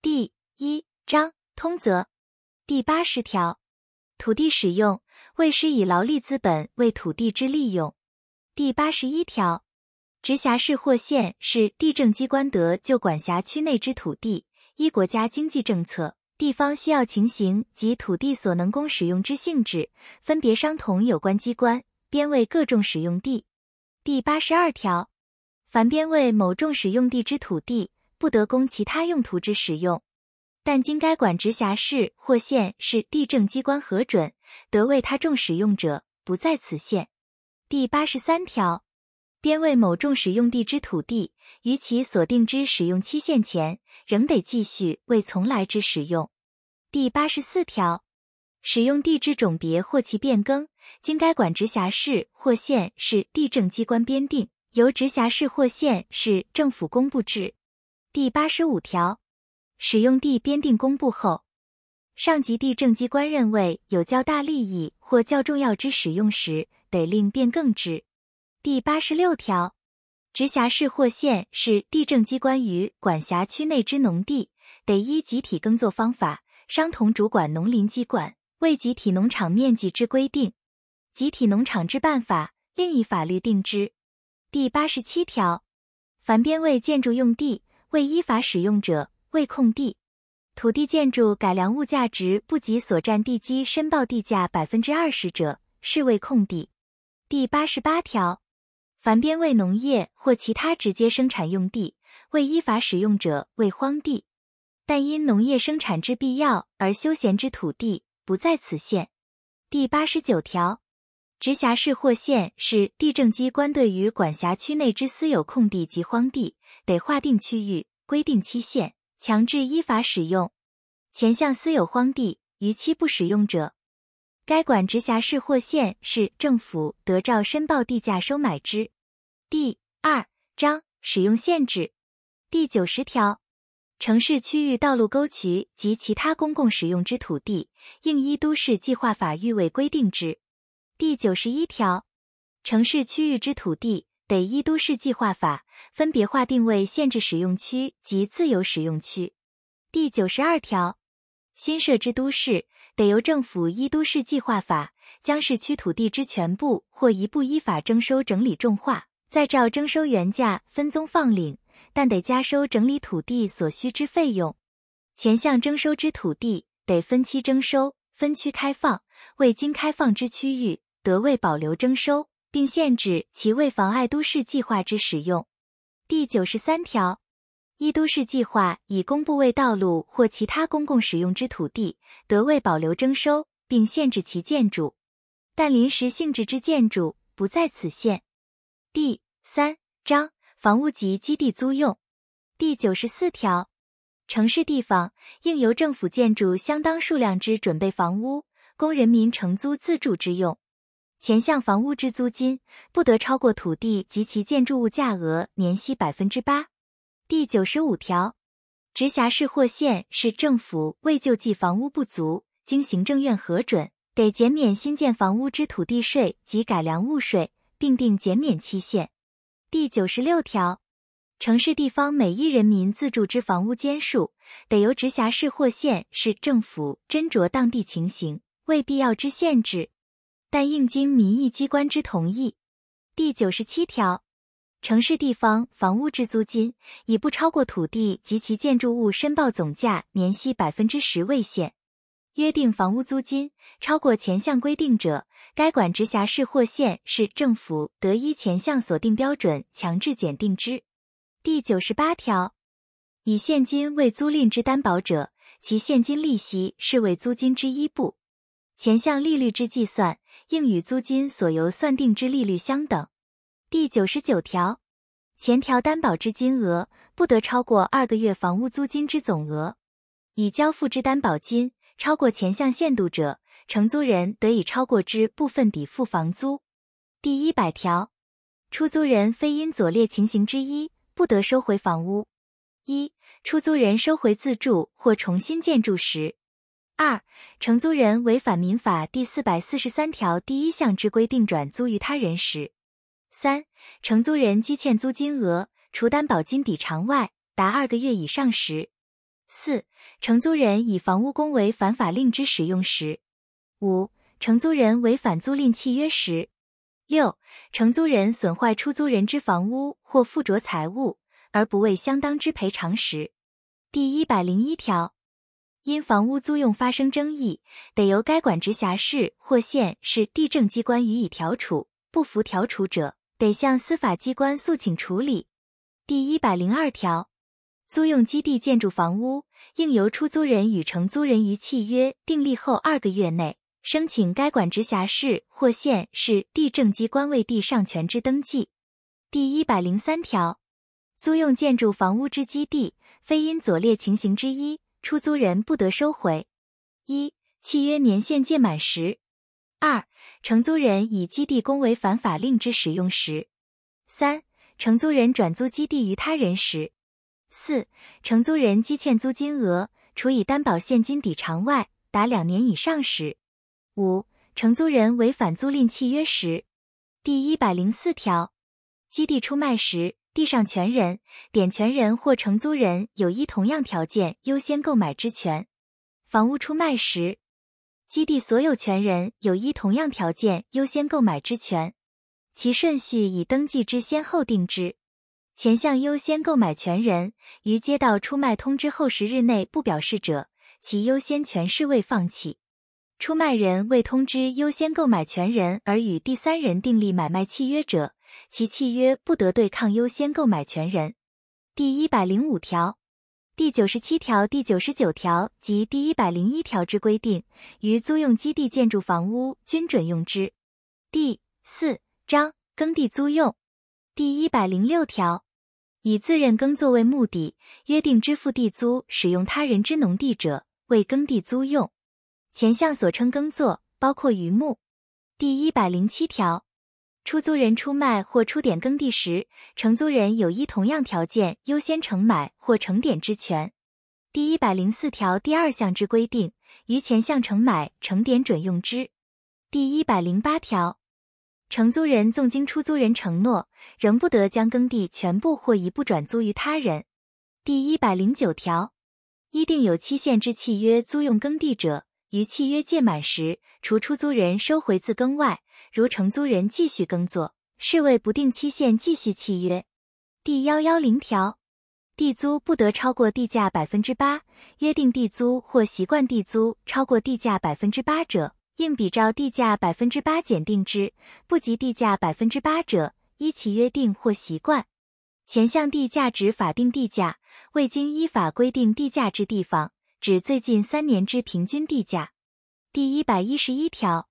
第一章通则。第八十条，土地使用为施以劳力资本为土地之利用。第八十一条，直辖市或县是地政机关得就管辖区内之土地，依国家经济政策、地方需要情形及土地所能供使用之性质，分别商同有关机关编为各种使用地。第八十二条，凡编为某种使用地之土地，不得供其他用途之使用，但经该管直辖市或县市地政机关核准，得为他种使用者，不在此限。第八十三条，编为某种使用地之土地，于其所定之使用期限前，仍得继续为从来之使用。第八十四条，使用地之种别或其变更，经该管直辖市或县市地政机关编定，由直辖市或县市政府公布之。第八十五条，使用地编定公布后，上级地政机关认为有较大利益或较重要之使用时，得令变更之。第八十六条，直辖市或县市地政机关于管辖区内之农地，得依集体耕作方法，商同主管农林机关为集体农场面积之规定，集体农场之办法，另一法律定之。第八十七条，凡编为建筑用地。未依法使用者为空地，土地建筑改良物价值不及所占地基申报地价百分之二十者，视为空地。第八十八条，凡编为农业或其他直接生产用地，未依法使用者为荒地，但因农业生产之必要而休闲之土地，不在此限。第八十九条，直辖市或县是地政机关对于管辖区内之私有空地及荒地。得划定区域，规定期限，强制依法使用。前项私有荒地逾期不使用者，该管直辖市或县市政府得照申报地价收买之。第二章使用限制第九十条，城市区域道路沟渠及其他公共使用之土地，应依都市计划法预为规定之。第九十一条，城市区域之土地。得依都市计划法分别划定为限制使用区及自由使用区。第九十二条，新设之都市得由政府依都市计划法将市区土地之全部或一部依法征收整理种化，再照征收原价分宗放领，但得加收整理土地所需之费用。前项征收之土地得分期征收，分区开放，未经开放之区域得为保留征收。并限制其未妨碍都市计划之使用。第九十三条，一都市计划已公布为道路或其他公共使用之土地，得为保留征收，并限制其建筑，但临时性质之建筑不在此限。第三章房屋及基地租用第九十四条，城市地方应由政府建筑相当数量之准备房屋，供人民承租自住之用。前项房屋之租金不得超过土地及其建筑物价额年息百分之八。第九十五条，直辖市或县市政府为救济房屋不足，经行政院核准，得减免新建房屋之土地税及改良物税，并定减免期限。第九十六条，城市地方每一人民自住之房屋间数，得由直辖市或县市政府斟酌当地情形，为必要之限制。但应经民意机关之同意。第九十七条，城市地方房屋之租金，以不超过土地及其建筑物申报总价年息百分之十为限。约定房屋租金超过前项规定者，该管直辖市或县市政府得依前项所定标准强制检定之。第九十八条，以现金为租赁之担保者，其现金利息视为租金之一部。前项利率之计算，应与租金所由算定之利率相等。第九十九条，前条担保之金额不得超过二个月房屋租金之总额。已交付之担保金超过前项限度者，承租人得以超过之部分抵付房租。第一百条，出租人非因左列情形之一，不得收回房屋：一、出租人收回自住或重新建筑时。二、承租人违反民法第四百四十三条第一项之规定转租于他人时；三、承租人积欠租金额除担保金抵偿外达二个月以上时；四、承租人以房屋公为反法令之使用时；五、承租人违反租赁契约时；六、承租人损坏出租人之房屋或附着财物而不为相当之赔偿时。第一百零一条，因房屋租用发生争议，得由该管直辖市或县市地政机关予以调处，不服调处者，得向司法机关诉请处理。第一百零二条。租用基地建筑房屋，应由出租人与承租人于契约订立后二个月内，申请该管直辖市或县市地政机关为地上权之登记。第一百零三条，租用建筑房屋之基地，非因左列情形之一，出租人不得收回：一、契约年限届满时；二、承租人以基地公为反法令之使用时；三、承租人转租基地于他人时。四、承租人积欠租金额，除以担保现金抵偿外，达两年以上时；五、承租人违反租赁契约时。第一百零四条，基地出卖时，地上权人、点权人或承租人有依同样条件优先购买之权；房屋出卖时，基地所有权人有依同样条件优先购买之权，其顺序以登记之先后定之。前项优先购买权人于接到出卖通知后十日内不表示者，其优先权势未放弃。出卖人未通知优先购买权人而与第三人订立买卖契约者，其契约不得对抗优先购买权人。第一百零五条、第九十七条、第九十九条及第一百零一条之规定，于租用基地建筑房屋均准用之。第四章耕地租用第一百零六条。以自认耕作为目的，约定支付地租使用他人之农地者，为耕地租用。前项所称耕作，包括渔牧。第一百零七条，出租人出卖或出点耕地时，承租人有依同样条件优先承买或承点之权。第一百零四条第二项之规定，于前项承买、承点准用之。第一百零八条。承租人纵经出租人承诺，仍不得将耕地全部或一部转租于他人。第一百零九条，依定有期限之契约租用耕地者，于契约届满时，除出租人收回自耕外，如承租人继续耕作，视为不定期限继续契约。第幺幺零条，地租不得超过地价百分之八，约定地租或习惯地租超过地价百分之八者。应比照地价百分之八减定之，不及地价百分之八者，依其约定或习惯。前项地价指法定地价，未经依法规定地价之地方，指最近三年之平均地价。第一百一十一条，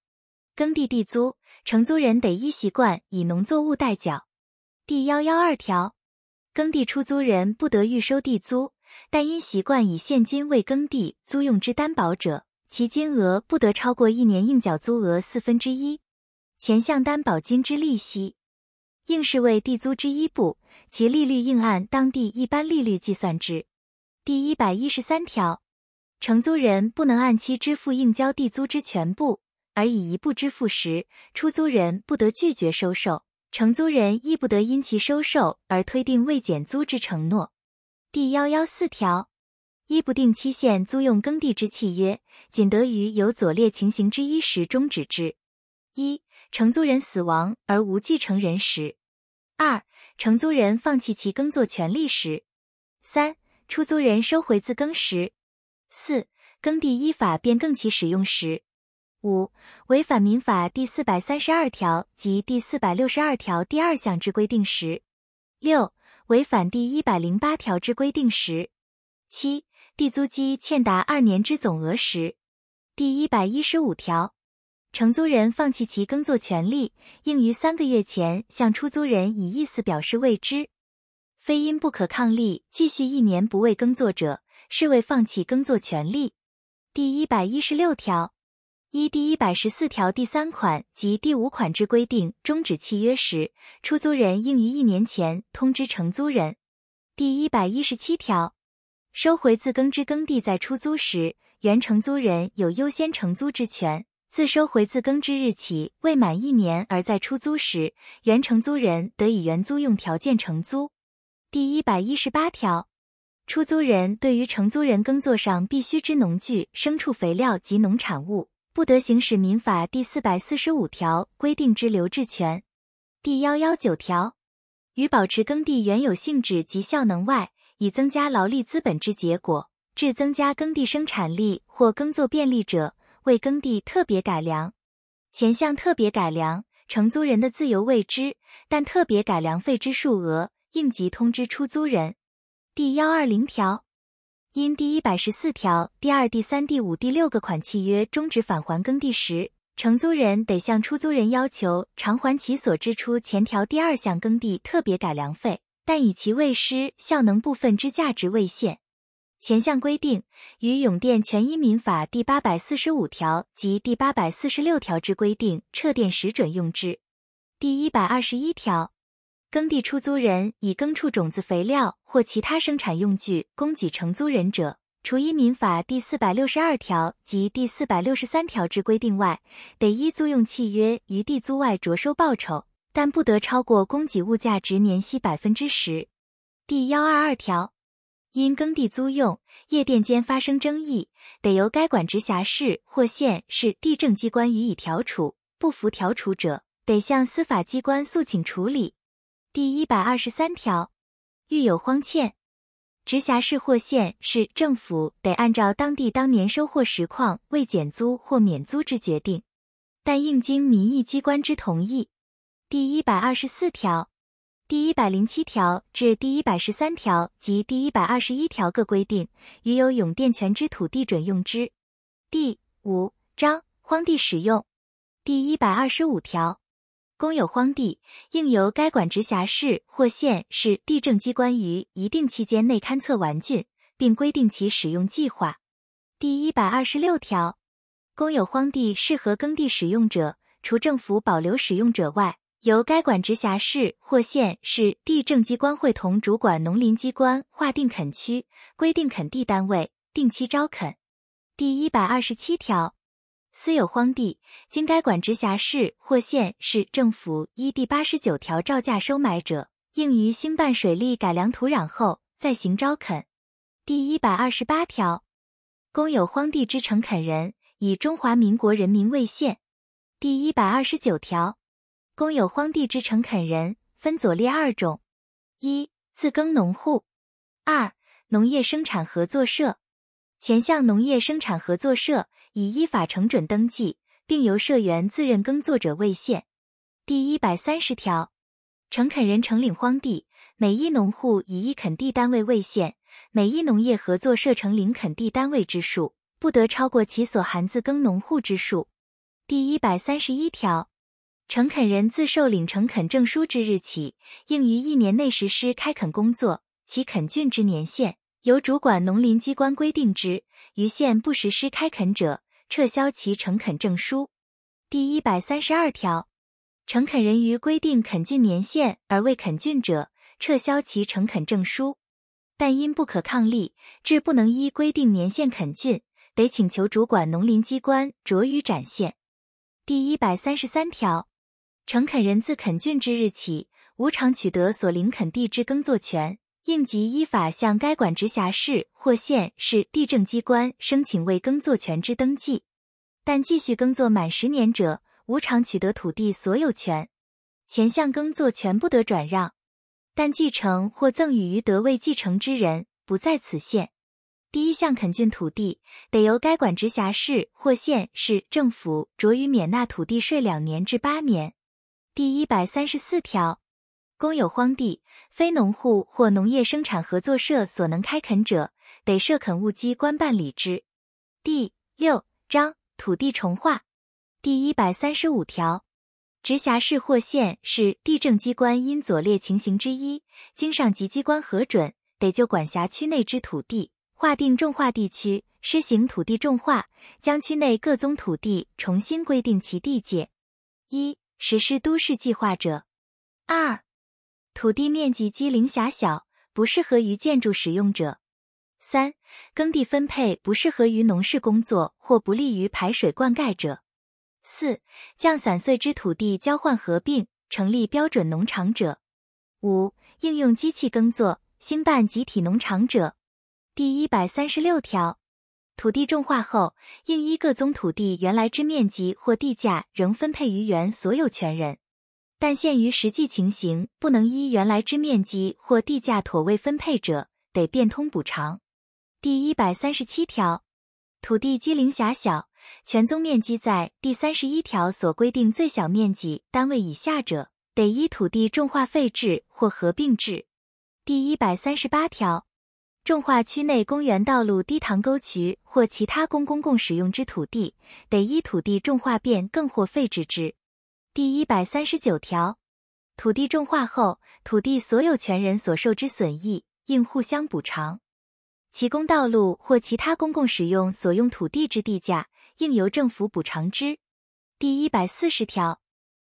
耕地地租，承租人得依习惯以农作物代缴。第幺幺二条，耕地出租人不得预收地租，但因习惯以现金为耕地租用之担保者。其金额不得超过一年应缴租额四分之一。前项担保金之利息，应视为地租之一部，其利率应按当地一般利率计算之。第一百一十三条，承租人不能按期支付应交地租之全部，而以一部支付时，出租人不得拒绝收受，承租人亦不得因其收受而推定未减租之承诺。第幺幺四条。一不定期限租用耕地之契约，仅得于有左列情形之一时终止之：一、承租人死亡而无继承人时；二、承租人放弃其耕作权利时；三、出租人收回自耕时；四、耕地依法变更其使用时；五、违反民法第四百三十二条及第四百六十二条第二项之规定时；六、违反第一百零八条之规定时；七。地租基欠达二年之总额时，第一百一十五条，承租人放弃其耕作权利，应于三个月前向出租人以意思表示未知。非因不可抗力继续一年不为耕作者，视为放弃耕作权利。第一百一十六条，依第一百十四条第三款及第五款之规定终止契约时，出租人应于一年前通知承租人。第一百一十七条。收回自耕之耕地，在出租时，原承租人有优先承租之权；自收回自耕之日起未满一年而在出租时，原承租人得以原租用条件承租。第一百一十八条，出租人对于承租人耕作上必须之农具、牲畜肥料及农产物，不得行使民法第四百四十五条规定之留置权。第幺幺九条，于保持耕地原有性质及效能外，以增加劳力资本之结果，致增加耕地生产力或耕作便利者，为耕地特别改良。前项特别改良，承租人的自由未知，但特别改良费之数额，应即通知出租人。第幺二零条，因第一百十四条第二、第三、第五、第六个款契约终止返还耕地时，承租人得向出租人要求偿还其所支出前条第二项耕地特别改良费，但以其未失效能部分之价值未现。前项规定与永电权益民法第八百四十五条及第八百四十六条之规定撤电时准用之。第一百二十一条，耕地出租人以耕畜种子、肥料或其他生产用具供给承租人者，除依民法第四百六十二条及第四百六十三条之规定外，得依租用契约于地租外着收报酬，但不得超过供给物价值年息百分之十。第幺二二条。因耕地租用、业电间发生争议，得由该管直辖市或县市地政机关予以调处。不服调处者，得向司法机关诉请处理。第一百二十三条，遇有荒欠，直辖市或县市政府得按照当地当年收获实况未减租或免租之决定，但应经民意机关之同意。第一百二十四条。第一百零七条至第一百十三条及第一百二十一条各规定，于有永电权之土地准用之。第五章荒地使用第一百二十五条，公有荒地，应由该管直辖市或县市地政机关于一定期间内勘测完竣，并规定其使用计划。第一百二十六条，公有荒地适合耕地使用者，除政府保留使用者外，由该管直辖市或县市地政机关会同主管农林机关划定垦区，规定垦地单位，定期招垦。第一百二十七条，私有荒地经该管直辖市或县市政府依第八十九条照价收买者，应于兴办水利改良土壤后再行招垦。第一百二十八条，公有荒地之承垦人，以中华民国人民为限。第一百二十九条。公有荒地之承垦人分左列二种：一、自耕农户；二、农业生产合作社。前项农业生产合作社已依法承准登记，并由社员自认耕作者为限。第一百三十条，承垦人承领荒地，每一农户以一垦地单位为限，每一农业合作社承领垦地单位之数，不得超过其所含自耕农户之数。第一百三十一条。承垦人自受领承垦证书之日起，应于一年内实施开垦工作，其垦竣之年限由主管农林机关规定之。于县不实施开垦者，撤销其诚恳证书。第一百三十二条，承垦人于规定垦竣年限而未垦竣者，撤销其诚恳证书。但因不可抗力，致不能依规定年限垦竣，得请求主管农林机关酌予展现。第一百三十三条。承垦人自垦竣之日起，无偿取得所领垦地之耕作权，应急依法向该管直辖市或县市地政机关申请为耕作权之登记。但继续耕作满十年者，无偿取得土地所有权。前项耕作权不得转让，但继承或赠与于得未继承之人，不在此限。第一项垦竣土地，得由该管直辖市或县市政府酌予免纳土地税两年至八年。第一百三十四条，公有荒地，非农户或农业生产合作社所能开垦者，得设垦务机关办理之。第六章土地重划第一百三十五条，直辖市或县市地政机关因左列情形之一，经上级机关核准，得就管辖区内之土地划定重划地区，施行土地重划，将区内各宗土地重新规定其地界。一实施都市计划者，二、土地面积机灵狭小，不适合于建筑使用者；三、耕地分配不适合于农事工作或不利于排水灌溉者；四、将散碎之土地交换合并成立标准农场者；五、应用机器耕作兴办集体农场者。第一百三十六条，土地重划后，应依各宗土地原来之面积或地价，仍分配于原所有权人。但限于实际情形，不能依原来之面积或地价妥为分配者，得变通补偿。第一百三十七条，土地机龄狭小，全宗面积在第三十一条所规定最小面积单位以下者，得依土地重划废置或合并制。第一百三十八条。重划区内公园、道路、低塘、沟渠或其他公公共使用之土地，得依土地重划变更或废置之。第一百三十九条，土地重划后，土地所有权人所受之损益，应互相补偿。其公道路或其他公共使用所用土地之地价，应由政府补偿之。第一百四十条，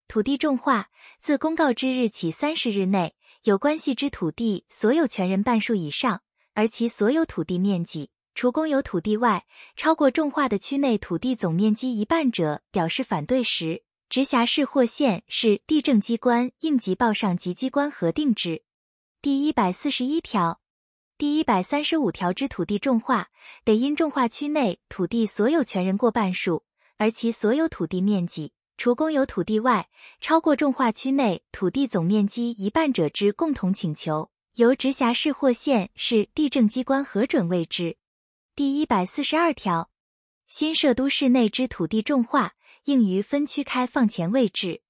土地重划自公告之日起三十日内，有关系之土地所有权人半数以上。而其所有土地面积，除公有土地外，超过重划的区内土地总面积一半者，表示反对时，直辖市或县市地政机关应急报上级机关核定之。第一百四十一条、第一百三十五条之土地重划，得因重划区内土地所有权人过半数，而其所有土地面积，除公有土地外，超过重划区内土地总面积一半者之共同请求。由直辖市或县市地政机关核准为之。第一百四十二条，新设都市内之土地重划，应于分区开放前位置。